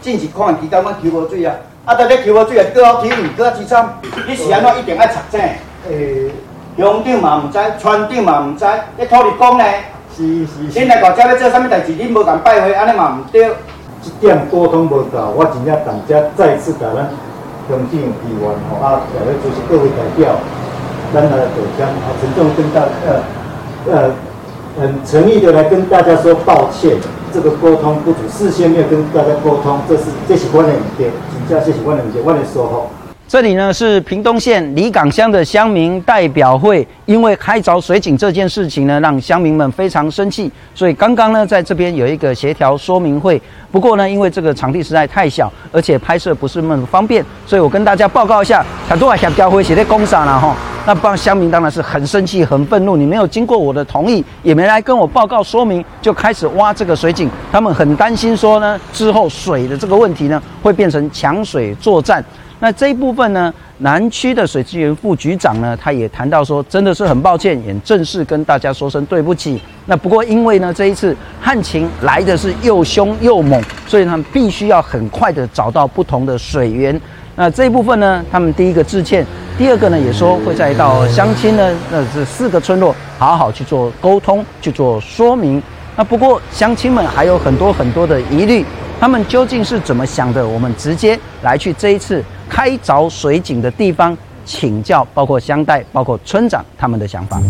进去看期间，阮抽无水啊，啊，在咧抽无水啊，搁好抽你搁几惨？你是安怎一定爱查证？诶、欸，乡长嘛毋知，村长嘛毋知，你土地公呢？是是是。恁来搞这要做啥物代志？恁无共拜会，安尼嘛毋对。这点沟通无到，我真正当家再次甲咱乡长议员吼啊，在咧主持各位代表，咱来就将啊郑重跟大呃呃很诚意的来跟大家说抱歉。这个沟通不足，事先没有跟大家沟通，这是这是我的问题，请假这是我的问题，我的说吼。这里呢是屏东县里港乡的乡民代表会，因为开凿水井这件事情呢，让乡民们非常生气，所以刚刚呢在这边有一个协调说明会。不过呢，因为这个场地实在太小，而且拍摄不是那么方便，所以我跟大家报告一下，很多协调会写在公上了哈。那帮乡民当然是很生气、很愤怒，你没有经过我的同意，也没来跟我报告说明，就开始挖这个水井，他们很担心说呢，之后水的这个问题呢，会变成抢水作战。那这一部分呢，南区的水资源副局长呢，他也谈到说，真的是很抱歉，也正式跟大家说声对不起。那不过因为呢，这一次旱情来的是又凶又猛，所以他们必须要很快的找到不同的水源。那这一部分呢，他们第一个致歉，第二个呢，也说会再到乡亲呢，那这四个村落好好去做沟通，去做说明。那不过乡亲们还有很多很多的疑虑，他们究竟是怎么想的？我们直接来去这一次。开凿水井的地方，请教包括乡代、包括村长他们的想法。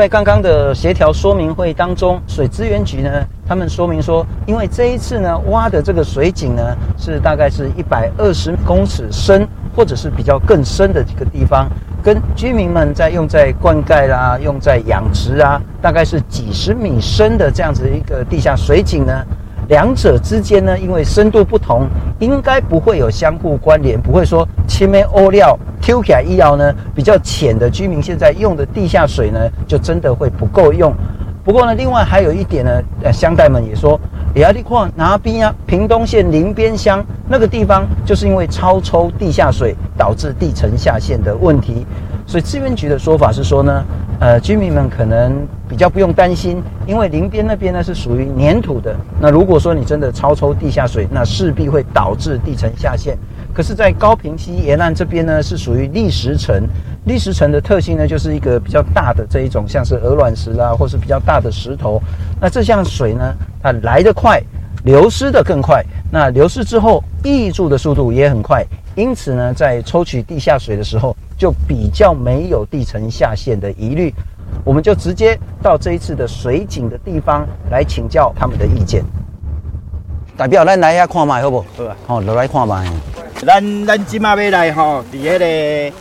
在刚刚的协调说明会当中，水资源局呢，他们说明说，因为这一次呢挖的这个水井呢，是大概是一百二十公尺深，或者是比较更深的几个地方。跟居民们在用在灌溉啦，用在养殖啊，大概是几十米深的这样子一个地下水井呢，两者之间呢，因为深度不同，应该不会有相互关联，不会说前面欧料抽起来医药呢比较浅的居民现在用的地下水呢，就真的会不够用。不过呢，另外还有一点呢，呃，乡代们也说。也要你看哪边啊？屏东县林边乡那个地方，就是因为超抽地下水导致地层下陷的问题。所以资源局的说法是说呢，呃，居民们可能比较不用担心，因为林边那边呢是属于黏土的。那如果说你真的超抽地下水，那势必会导致地层下陷。可是，在高屏溪沿岸这边呢，是属于砾石层。砾石层的特性呢，就是一个比较大的这一种，像是鹅卵石啦，或是比较大的石头。那这项水呢，它来得快，流失得更快。那流失之后，溢注的速度也很快。因此呢，在抽取地下水的时候，就比较没有地层下陷的疑虑。我们就直接到这一次的水井的地方来请教他们的意见。代表，咱来遐看卖好不？好啊。好，来看卖。咱咱今嘛要来吼，伫迄个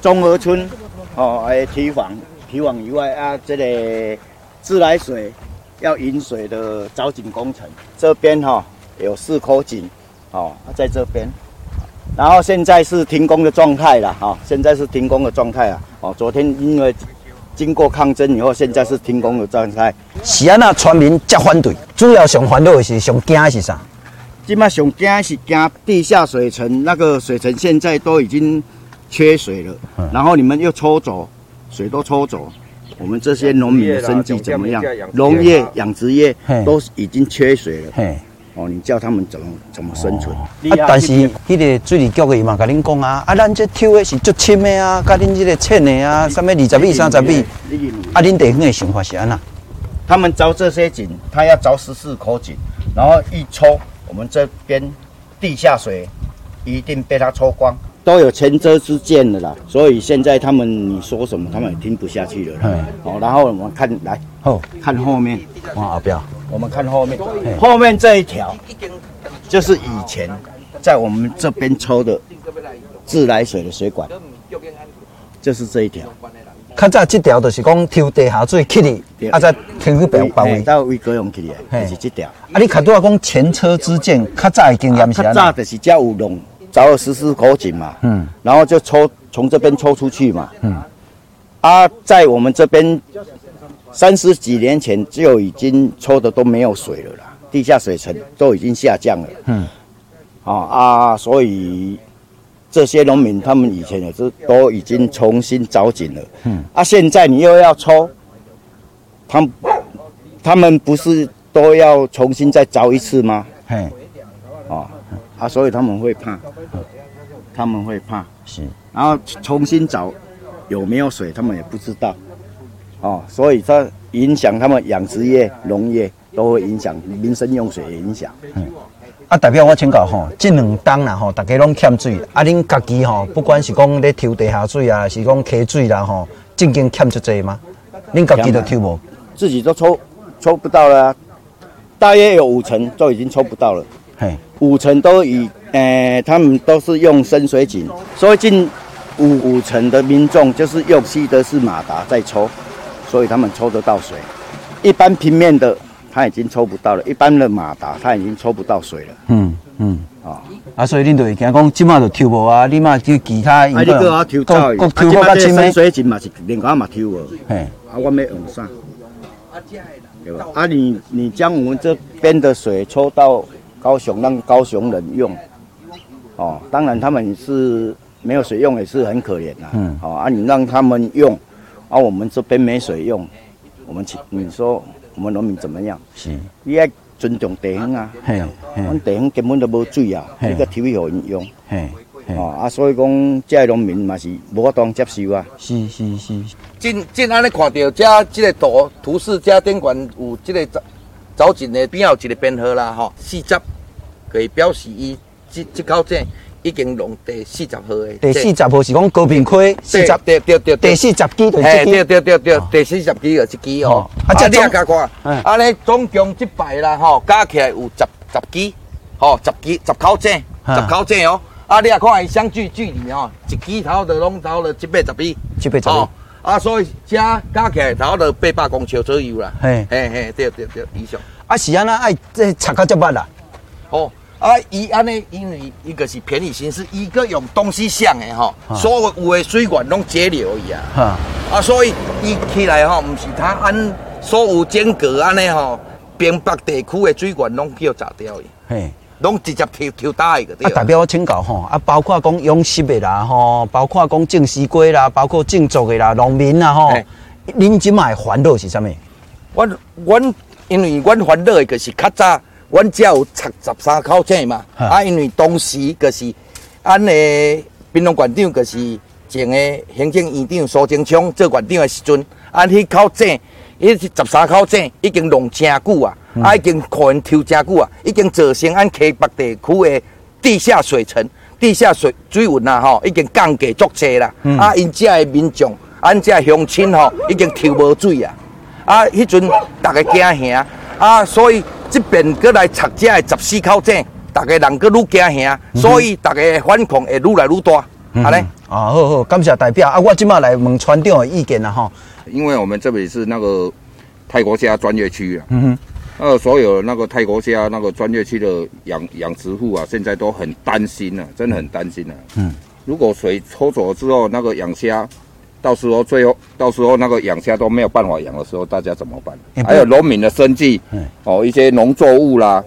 中和村吼，诶，堤防提防以外啊，这个自来水要引水的凿井工程，这边哈有四口井，哦，在这边，然后现在是停工的状态了，哈，现在是停工的状态啊，哦，昨天因为经过抗争以后，现在是停工的状态。是啊，那村民加反对，主要上烦恼的是上惊的是啥？今嘛上惊是惊地下水层，那个水层现在都已经缺水了，嗯、然后你们又抽走，水都抽走，我们这些农民的生计怎么样？农业、养殖业都已经缺水了。嘿哦，你叫他们怎么怎么生存？哦、啊，但是迄个水利局的伊嘛，甲恁讲啊，啊，咱这抽的是足深的啊，甲恁这个浅的啊，什么二十米、三十米，啊，恁地方的想法是安那？他们凿这些井，他要凿十四口井，然后一抽。我们这边地下水一定被他抽光，都有前车之鉴的啦，所以现在他们你说什么，他们也听不下去了。嗯，好，然后我们看来，后看后面，哇，不要，我们看后面，后面这一条就是以前在我们这边抽的自来水的水管，就是这一条。较早这条就是讲抽地下水起哩，啊再天去表包围，到维格用起哩，就是这条。啊，你看拄仔讲前车之鉴，较早的经验是安早就是叫有龙凿了十四口井嘛，嗯，然后就抽从这边抽出去嘛，嗯，啊，在我们这边三十几年前就已经抽的都没有水了啦，地下水层都已经下降了，嗯，啊啊，所以这些农民他们以前也是都已经重新凿井了，嗯，啊，现在你又要抽，他们他们不是都要重新再凿一次吗？嘿，啊，啊，所以他们会怕，他们会怕，是，然后重新凿有没有水，他们也不知道，哦，所以它影响他们养殖业、农业都会影响民生用水的影响，嗯。啊，代表我请教吼，这两冬啦吼，大家拢欠水，啊，恁家己吼，不管是讲咧抽地下水啊，是讲溪水啦吼，正经欠出济吗？恁家己都抽无？自己都抽抽不到了，大约有五成都已经抽不到了。嘿，五成都以，诶、呃，他们都是用深水井，所以近五五成的民众就是用西德式马达在抽，所以他们抽得到水。一般平面的。他已经抽不到了，一般的马达他已经抽不到水了。嗯嗯，啊、哦、啊，所以恁就会惊讲，即马就抽无啊，你嘛就其他。啊，你个要抽走，啊，即马这深水井嘛是另外嘛抽无。嘿，啊，我没用上。对吧？啊，你你将我们这边的水抽到高雄，让高雄人用。哦，当然他们是没有水用，也是很可怜呐。嗯。好啊，你让他们用，啊，我们这边没水用，我们请你说。我们农民怎么样？是，你要尊重地方啊。嘿，我们地方根本都无水啊，你个体育有人用。嘿，哦啊，所以讲这农民嘛是无法当接受啊。是是是。进进安尼看到这这个图图示加电管有这个凿凿井的边有一个编号啦，吼，四十可以表示伊这这口井。已经弄第四十号的，第四十号是讲高屏溪四十，对对对第四十支就是这支，对对对对，第四十支就是这支哦。啊，这你也加看，安尼总共这摆啦吼，加起来有十十支，吼，十支十口井，十口井哦。啊，你也看伊相距距离吼，一支头就拢到了七八十米，七八十米。啊，所以加加起来头就八百公尺左右啦。嘿，嘿嘿，对对对，以上。啊，是安那爱这拆开这么啦？哦。啊，伊安尼，因为伊个是便宜形式，伊个用东西向的吼，所有有的水管拢截流一样。啊，所以伊起来吼，毋是他按所有间隔安尼吼，边北地区的水管拢叫炸掉去，嘿，拢直接抽抽大一个。啊，代表我请教吼，啊，包括讲养殖的啦吼，包括讲种西瓜啦，包括种作的啦，农民啦吼，恁即卖烦恼是啥物？阮阮因为阮烦恼的就是较早。阮只有拆十三口井嘛，啊，啊，因为当时就是，俺的槟榔馆长就是前个行政院长苏贞昌做馆长的时阵，啊，迄口井，迄十三口井已经弄真久啊，嗯、啊，已经互因抽真久啊，已经造成俺溪北地区的地下水层、地下水水温啊，吼，已经降低足济啦，嗯、啊，因遮的民众，俺遮乡亲吼，已经抽无水啊，啊，迄阵大家惊吓，啊，所以。这边过来拆这十四口井，大家人个愈惊吓，所以大家反抗会愈来愈大。好嘞，啊好好，感谢代表啊，我今麦来问船长的意见啦哈。因为我们这里是那个泰国虾专业区啊，嗯哼，呃，所有那个泰国虾那个专业区的养养殖户啊，现在都很担心啊，真的很担心啊。嗯，如果水抽走了之后，那个养虾。到时候最后，到时候那个养虾都没有办法养的时候，大家怎么办？还有农民的生计，哦，一些农作物啦，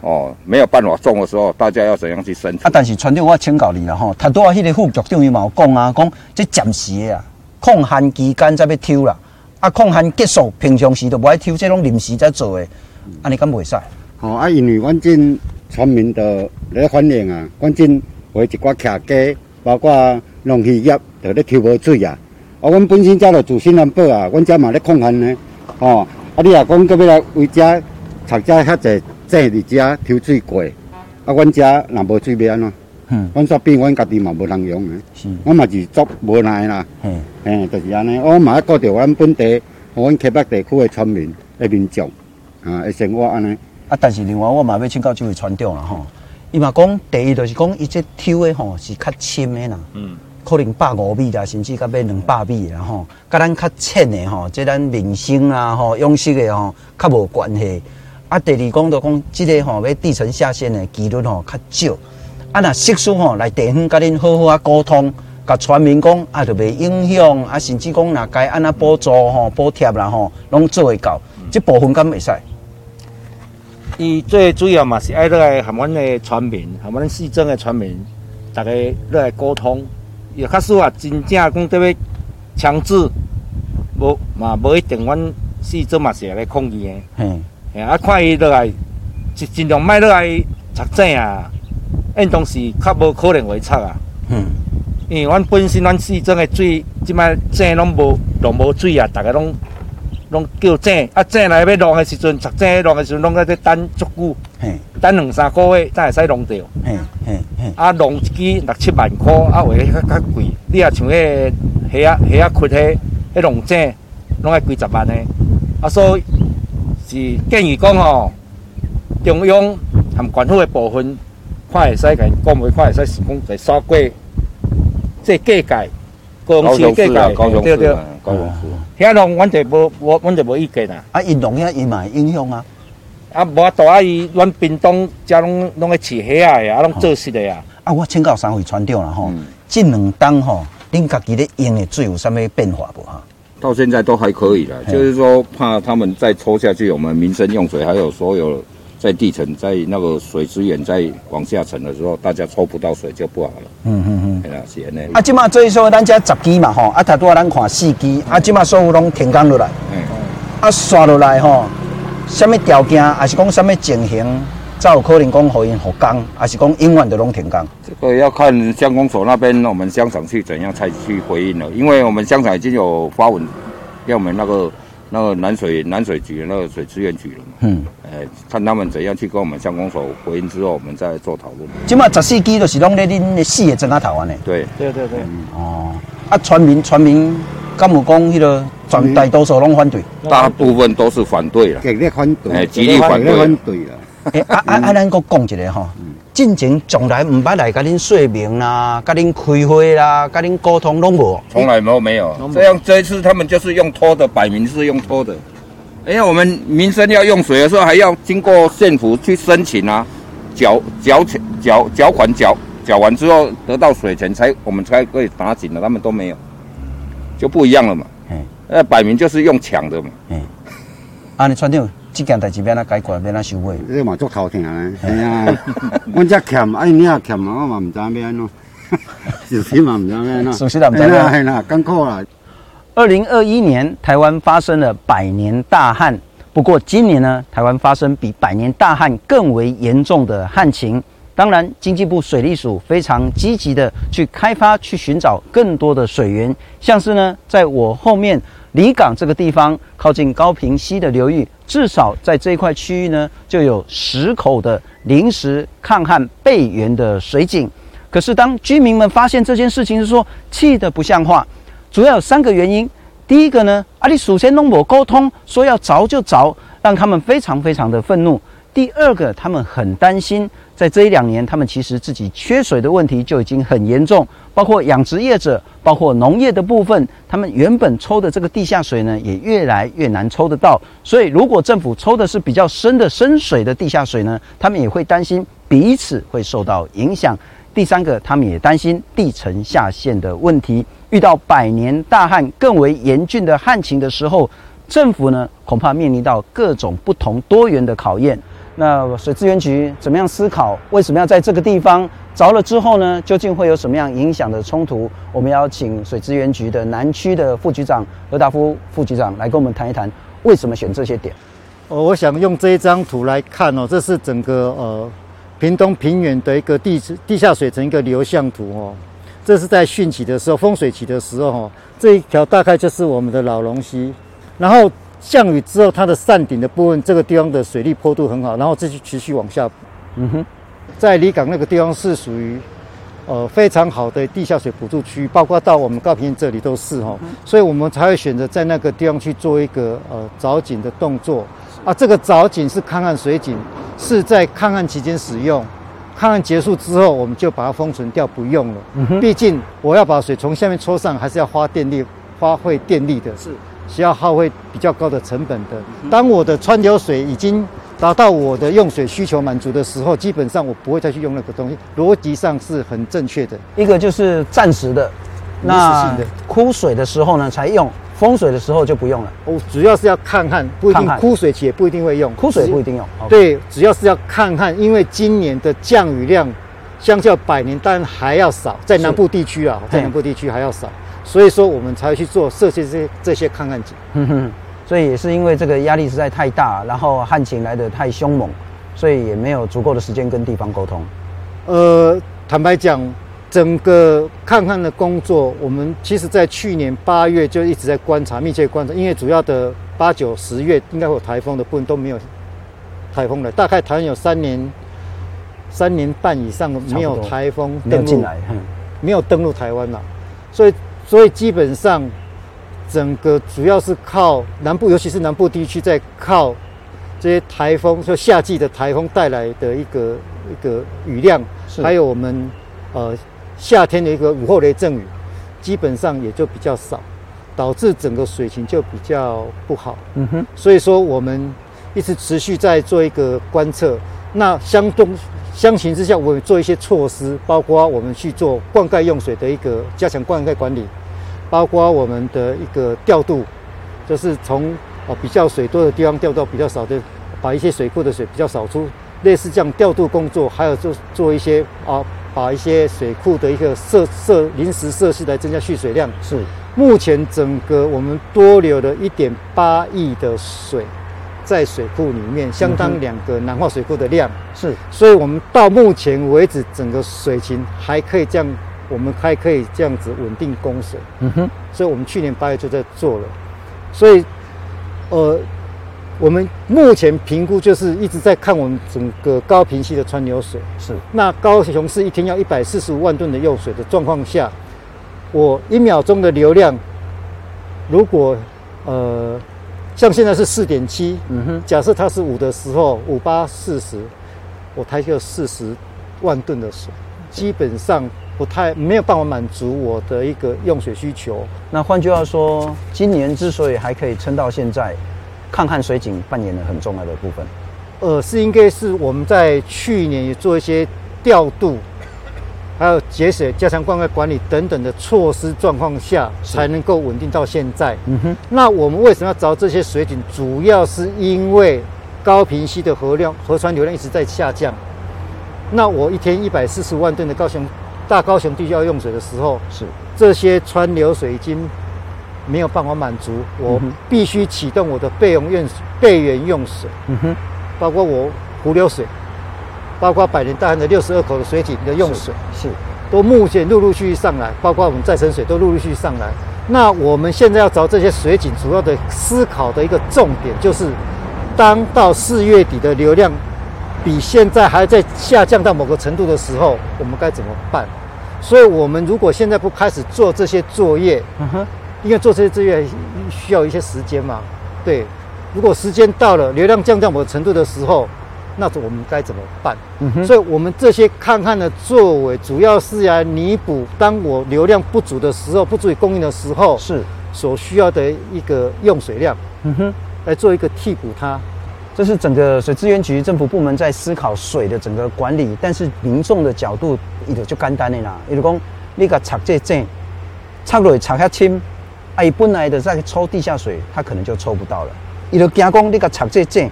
哦，没有办法种的时候，大家要怎样去生存？啊，但是船长我请教你了哈，他都啊迄个副局长伊嘛有讲啊，讲这暂时的啊，抗旱期间才要抽啦，啊，抗旱结束，平常时都不爱抽，这种临时在做的，安尼敢袂使？哦，啊，因为阮进村民的来反映啊，阮进为一寡客家，包括农渔业。就咧抽无水啊！啊，阮本身遮着自身难保啊，阮遮嘛咧抗旱呢。哦，啊，你若讲阁要来为遮拆遮遐济井伫遮抽水过，啊，阮遮若无水要安怎？嗯，阮煞变阮家己嘛无人用诶。是，阮嘛是足无奈啦。嗯，诶，就是安尼。我嘛要顾着阮本地，阮溪北地区诶村民诶民众啊，诶生活安尼。啊，但是另外我嘛要请教这位船长啦吼，伊嘛讲第一就是讲伊这抽诶吼是较深诶啦。嗯。可能百五米啦，甚至到要两百米啦吼，甲咱较浅的吼，即咱民生啊吼，养殖的吼，较无关系。啊，第二讲就讲，即个吼要地层下陷的几率吼较少。啊，若适时吼来地方甲恁好好啊沟通，甲村民讲啊，就袂影响啊，甚至讲若该安那补助吼补贴啦吼，拢做会到。即部分敢会使？伊最主要嘛是爱来含阮的村民，含阮市政的村民。大家来来沟通，也假使话真正讲得要强制，无嘛无一定，阮四周嘛是来抗议的。嗯，啊，看伊落来，尽尽量莫落来插井啊，因当时较无可能会插啊。嗯，因为阮本身阮四周的水，即摆井拢无拢无水啊，大家拢。拢叫井，啊井来要弄的时阵，插井弄的时阵，拢在这等足久，等两三个月才会使弄掉。啊，弄一支六七万块，啊，话较较贵。你也像迄个虾啊虾啊窟迄迄弄井，拢要几十万呢。啊，所以是建议讲吼，中央含官府的部分，看会使甲因讲袂，看会使是讲在刷过这价格，高雄市价格，对对。高雄市。遐弄，阮就无，我阮就无意见啦。啊，因农遐伊嘛会影响啊。啊，无啊，大阿姨，阮屏东遮拢拢会饲虾啊，啊，拢做实的啊。啊，我请教三位船长啦吼，这两冬吼，恁家己咧用的水有啥物变化不哈？到现在都还可以啦，就是说怕他们再抽下去，我们民生用水还有所有。在地层，在那个水资源在往下沉的时候，大家抽不到水就不好了。嗯嗯嗯，系啦，是安尼。啊，即马最少咱家十基嘛吼，啊，头拄仔咱看四基，啊，即马所有拢停工落来。嗯。啊，刷落来吼，什么条件，还是讲什么情形，才有可能讲互因复工，还是讲永远都拢停工？这个要看乡公所那边，我们乡长去怎样才去回应了。因为我们乡长已经有发文，要我们那个。那个南水南水局那个水资源局了嘛？嗯，哎，看他们怎样去跟我们乡公所回应之后，我们再做讨论。即马十四基都是拢在恁的四个庄仔头安尼。对对对对。哦，啊，村民村民敢有讲迄个全大多数拢反对？大部分都是反对了。极力反对。哎，极力反对。反对了。哎，啊啊啊！咱搁讲一个吼。进前从来唔捌来甲恁说明啦，甲恁开会啦，甲恁沟通拢无，从来没有没有。这样这一次他们就是用拖的，摆明是用拖的。哎呀，我们民生要用水的时候，还要经过县府去申请啊，缴缴钱缴缴款缴缴完之后得到水钱才我们才可以打井的，他们都没有，就不一样了嘛。嗯，那摆明就是用抢的嘛。嗯，啊，你船长。这件代志免哪解决，要哪收尾。这嘛足头疼嘞，系啊！阮只欠，哎，你也欠嘛，我嘛唔知咩样咯。事实嘛唔知咩咯。事实唔知咩。系啦，艰苦啦。二零二一年，台湾发生了百年大旱。不过今年呢，台湾发生比百年大旱更为严重的旱情。当然，经济部水利署非常积极的去开发、去寻找更多的水源，像是呢，在我后面。离港这个地方靠近高屏溪的流域，至少在这一块区域呢，就有十口的临时抗旱备源的水井。可是当居民们发现这件事情，是说气得不像话。主要有三个原因。第一个呢，阿里首先弄我沟通说要凿就凿，让他们非常非常的愤怒。第二个，他们很担心，在这一两年，他们其实自己缺水的问题就已经很严重，包括养殖业者，包括农业的部分，他们原本抽的这个地下水呢，也越来越难抽得到。所以，如果政府抽的是比较深的深水的地下水呢，他们也会担心彼此会受到影响。第三个，他们也担心地层下陷的问题。遇到百年大旱更为严峻的旱情的时候，政府呢，恐怕面临到各种不同多元的考验。那水资源局怎么样思考？为什么要在这个地方着了之后呢？究竟会有什么样影响的冲突？我们要请水资源局的南区的副局长何达夫副局长来跟我们谈一谈，为什么选这些点？哦，我想用这一张图来看哦，这是整个呃屏东平原的一个地地下水层一个流向图哦。这是在汛期的时候，丰水期的时候哦，这一条大概就是我们的老龙溪，然后。降雨之后，它的扇顶的部分，这个地方的水力坡度很好，然后继续持续往下。嗯哼，在离港那个地方是属于，呃，非常好的地下水补助区，包括到我们高平这里都是哈，所以我们才会选择在那个地方去做一个呃凿井的动作。啊，这个凿井是抗旱水井，是在抗旱期间使用，抗旱结束之后，我们就把它封存掉不用了。嗯哼，毕竟我要把水从下面抽上，还是要花电力，花费电力的。是。需要耗费比较高的成本的。当我的川流水已经达到我的用水需求满足的时候，基本上我不会再去用那个东西，逻辑上是很正确的。一个就是暂时的，那枯水的时候呢才用，丰水的时候就不用了。哦，主要是要看旱，不一定枯水期也不一定会用，枯水不一定用。对，主要是要看旱，因为今年的降雨量相较百年当然还要少，在南部地区啊，在南部地区还要少，所以说我们才去做设计这些这些抗旱井。哼哼，所以也是因为这个压力实在太大，然后旱情来得太凶猛，所以也没有足够的时间跟地方沟通。呃，坦白讲，整个抗旱的工作，我们其实在去年八月就一直在观察，密切观察，因为主要的八九十月应该会有台风的部分都没有台风了，大概台湾有三年。三年半以上没有台风登陆，没有登陆台湾了，所以所以基本上整个主要是靠南部，尤其是南部地区在靠这些台风，就夏季的台风带来的一个一个雨量，还有我们呃夏天的一个午后雷阵雨，基本上也就比较少，导致整个水情就比较不好。嗯哼，所以说我们一直持续在做一个观测，那相对。相形之下，我们做一些措施，包括我们去做灌溉用水的一个加强灌溉管理，包括我们的一个调度，就是从啊比较水多的地方调到比较少的，把一些水库的水比较少出，类似这样调度工作，还有做做一些啊，把一些水库的一个设设临时设施来增加蓄水量。是，目前整个我们多留了一点八亿的水。在水库里面，相当两个南化水库的量是，所以我们到目前为止，整个水情还可以这样，我们还可以这样子稳定供水。嗯哼，所以我们去年八月就在做了，所以，呃，我们目前评估就是一直在看我们整个高屏溪的川流水。是，那高雄市一天要一百四十五万吨的用水的状况下，我一秒钟的流量，如果呃。像现在是四点七，嗯哼，假设它是五的时候，五八四十，我抬个四十万吨的水，基本上不太没有办法满足我的一个用水需求。那换句话说，今年之所以还可以撑到现在，抗旱水井扮演了很重要的部分。呃，是应该是我们在去年也做一些调度。还有节水、加强灌溉管理等等的措施状况下，才能够稳定到现在。嗯哼。那我们为什么要找这些水井？主要是因为高屏溪的河量、河川流量一直在下降。那我一天一百四十万吨的高雄大高雄地区要用水的时候，是这些川流水已经没有办法满足，我必须启动我的备用用备源用水。嗯哼。包括我湖流水。包括百年大旱的六十二口的水井的用水是，是都目前陆陆续续上来，包括我们再生水都陆陆续续上来。那我们现在要找这些水井，主要的思考的一个重点就是，当到四月底的流量比现在还在下降到某个程度的时候，我们该怎么办？所以，我们如果现在不开始做这些作业，嗯哼，因为做这些作业需要一些时间嘛。对，如果时间到了，流量降到某个程度的时候。那我们该怎么办？嗯哼，所以我们这些抗旱的作为，主要是来弥补当我流量不足的时候，不足以供应的时候，是所需要的一个用水量。嗯哼，来做一个替补它。这是整个水资源局政府部门在思考水的整个管理，但是民众的角度，伊就就简单的啦。伊就讲，你个插这井，插落插下深，啊，伊本来的在抽地下水，它可能就抽不到了。伊就惊讲，你个插这井。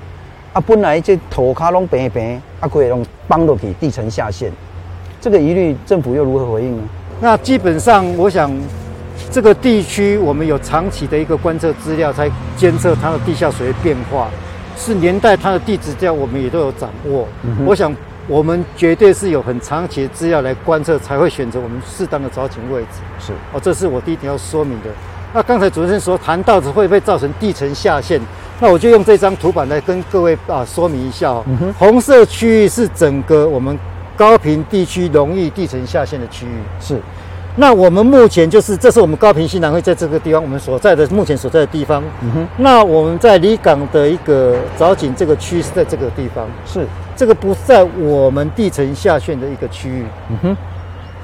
啊，本来这土卡拢平平，啊，可以拢帮落去地层下陷，这个疑虑政府又如何回应呢？那基本上，我想这个地区我们有长期的一个观测资料，才监测它的地下水的变化，是年代它的地质调，我们也都有掌握。嗯、我想我们绝对是有很长期的资料来观测，才会选择我们适当的凿井位置。是哦，这是我第一点要说明的。那刚才主持人说谈到会不会造成地层下陷？那我就用这张图板来跟各位啊说明一下哦。嗯、红色区域是整个我们高屏地区容易地层下陷的区域。是。那我们目前就是，这是我们高平西南会在这个地方，我们所在的目前所在的地方。嗯哼。那我们在离港的一个藻井这个区是在这个地方。是。这个不在我们地层下陷的一个区域。嗯哼。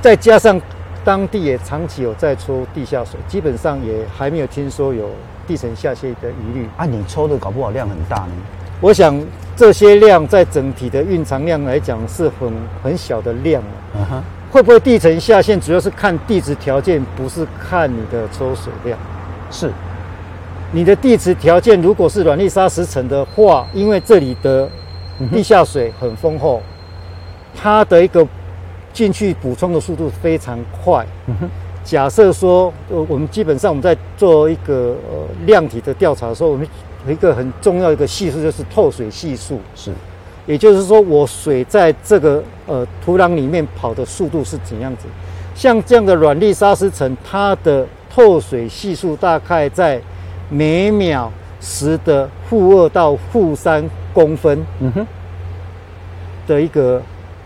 再加上当地也长期有在抽地下水，基本上也还没有听说有。地层下陷的疑虑啊，你抽的搞不好量很大呢。我想这些量在整体的蕴藏量来讲是很很小的量啊。Uh -huh. 会不会地层下陷，主要是看地质条件，不是看你的抽水量。是，你的地质条件如果是软粒砂石层的话，因为这里的地下水很丰厚，它的一个进去补充的速度非常快。嗯哼。假设说，呃，我们基本上我们在做一个呃量体的调查的时候，我们有一个很重要一个系数就是透水系数。是。也就是说，我水在这个呃土壤里面跑的速度是怎样子？像这样的软粒砂石层，它的透水系数大概在每秒十的负二到负三公分，嗯哼，的一个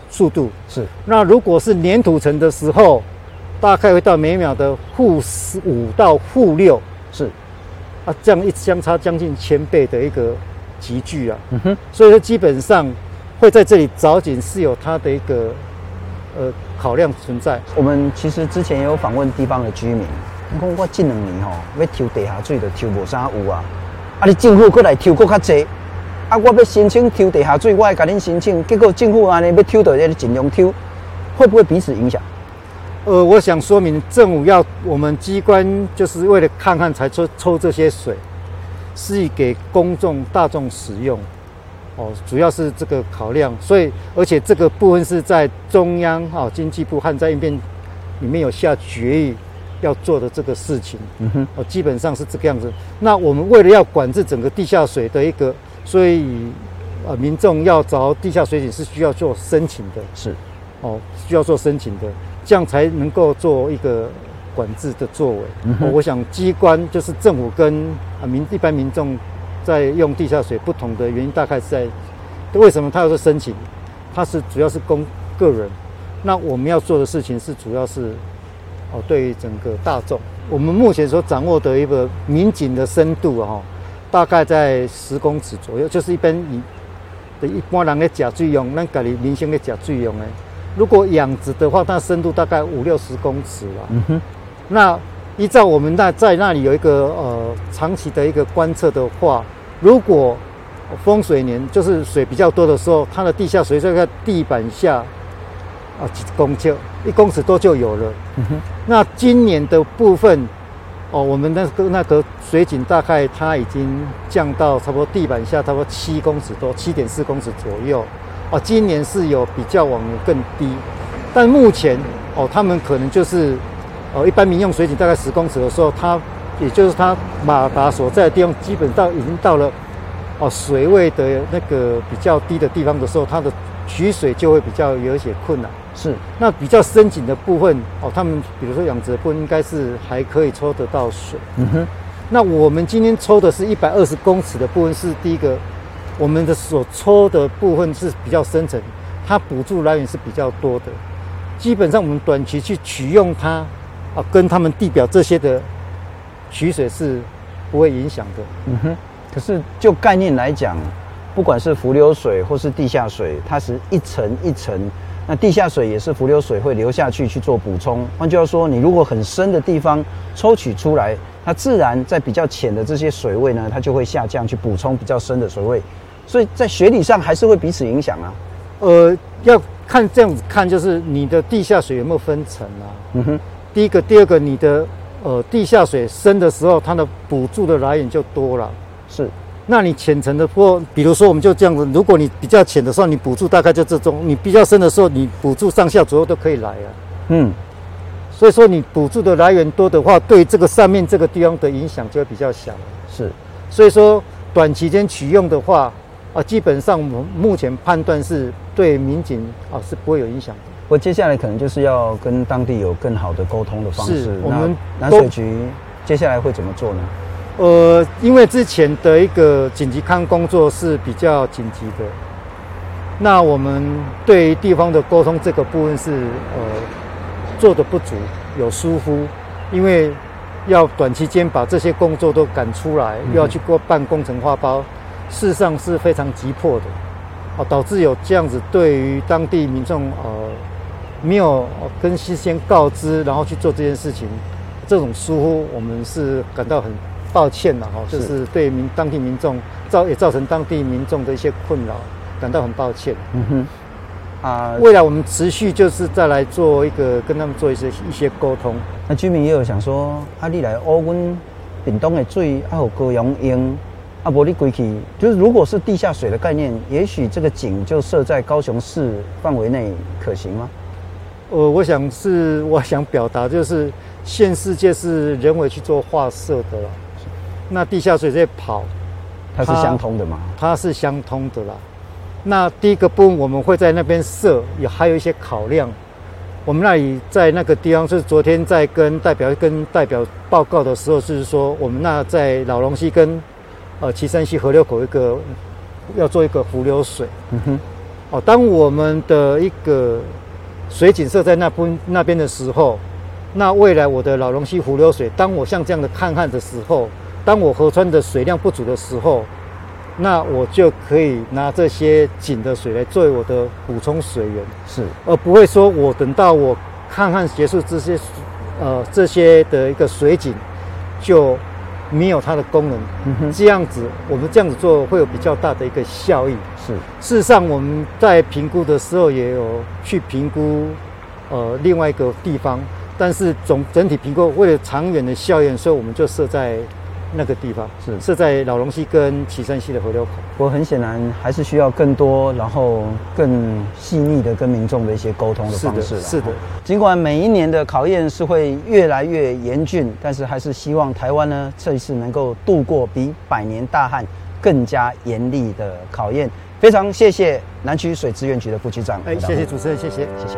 速度是。那如果是粘土层的时候，大概会到每秒的负十五到负六，是。啊，这样一相差将近千倍的一个。集聚啊，嗯哼，所以说基本上会在这里找井是有它的一个呃考量存在。我们其实之前也有访问地方的居民，你讲我近两年吼要抽地下水，都抽无啥有啊，啊你政府过来抽过较济，啊我要申请抽地下水，我还甲恁申请，结果政府安尼要抽到要尽量抽，会不会彼此影响？呃，我想说明政府要我们机关就是为了看看才抽抽这些水。是以给公众大众使用，哦，主要是这个考量，所以而且这个部分是在中央啊经济部和在应变里面有下决议要做的这个事情，嗯哼，哦，基本上是这个样子。那我们为了要管制整个地下水的一个，所以呃民众要找地下水井是需要做申请的，是，哦，需要做申请的，这样才能够做一个。管制的作为，嗯，我想机关就是政府跟啊民一般民众在用地下水不同的原因，大概是在为什么他要做申请？他是主要是供个人，那我们要做的事情是主要是哦对于整个大众。我们目前所掌握的一个民警的深度啊，大概在十公尺左右，就是一般以的一般人的假水用，那家里民生的假水用诶。如果养殖的话，它深度大概五六十公尺了。嗯哼。那依照我们那在那里有一个呃长期的一个观测的话，如果风水年就是水比较多的时候，它的地下水就在地板下啊几公尺，一公尺多就有了。嗯哼。那今年的部分哦，我们那个那个水井大概它已经降到差不多地板下差不多七公尺多，七点四公尺左右。哦，今年是有比较往年更低，但目前哦，他们可能就是。哦，一般民用水井大概十公尺的时候，它也就是它马达所在的地方，基本上已经到了哦水位的那个比较低的地方的时候，它的取水就会比较有一些困难。是，那比较深井的部分哦，他们比如说养殖的部分应该是还可以抽得到水。嗯哼。那我们今天抽的是一百二十公尺的部分，是第一个，我们的所抽的部分是比较深层，它补助来源是比较多的，基本上我们短期去取用它。啊，跟他们地表这些的取水是不会影响的。嗯哼。可是就概念来讲，不管是伏流水或是地下水，它是一层一层。那地下水也是伏流水会流下去去做补充。换句话说，你如果很深的地方抽取出来，它自然在比较浅的这些水位呢，它就会下降去补充比较深的水位。所以在学理上还是会彼此影响啊。呃，要看这样子看，就是你的地下水有没有分层啊？嗯哼。第一个，第二个，你的呃地下水深的时候，它的补助的来源就多了。是，那你浅层的坡，比如说我们就这样子，如果你比较浅的时候，你补助大概就这种；你比较深的时候，你补助上下左右都可以来啊。嗯，所以说你补助的来源多的话，对这个上面这个地方的影响就会比较小。是，所以说短期间取用的话，啊，基本上我们目前判断是对民警啊是不会有影响的。我接下来可能就是要跟当地有更好的沟通的方式。是我们南水局接下来会怎么做呢？呃，因为之前的一个紧急康工作是比较紧急的，那我们对于地方的沟通这个部分是呃做的不足，有疏忽，因为要短期间把这些工作都赶出来，又要去过办工程花包，事实上是非常急迫的，哦，导致有这样子对于当地民众呃。没有跟事先告知，然后去做这件事情，这种疏忽，我们是感到很抱歉的哈，就是对民当地民众造也造成当地民众的一些困扰，感到很抱歉。嗯哼，啊，未来我们持续就是再来做一个跟他们做一些一些沟通。那居民也有想说，啊，你来乌阮屏东的水，啊，有高雄用，啊，无你归去，就是如果是地下水的概念，也许这个井就设在高雄市范围内，可行吗？呃，我想是我想表达就是，现世界是人为去做画设的啦，那地下水在跑，它是相通的嘛？它是相通的啦。那第一个部分我们会在那边设，也还有一些考量。我们那里在那个地方是昨天在跟代表跟代表报告的时候，是说我们那在老龙溪跟呃旗山溪河流口一个要做一个浮流水。嗯哼。哦，当我们的一个水井设在那边那边的时候，那未来我的老龙溪浮流水，当我像这样的抗旱的时候，当我河川的水量不足的时候。那我就可以拿这些井的水来作为我的补充水源，是，而不会说我等到我抗旱结束这些，呃，这些的一个水井就没有它的功能。这样子我们这样子做会有比较大的一个效益。是，事实上我们在评估的时候也有去评估，呃，另外一个地方，但是总整体评估为了长远的效应，所以我们就设在。那个地方是是在老龙溪跟旗山溪的河流口。不过很显然还是需要更多，然后更细腻的跟民众的一些沟通的方式了。是的，尽管每一年的考验是会越来越严峻，但是还是希望台湾呢这一次能够度过比百年大旱更加严厉的考验。非常谢谢南区水资源局的副局长。哎，谢谢主持人，谢谢，谢谢。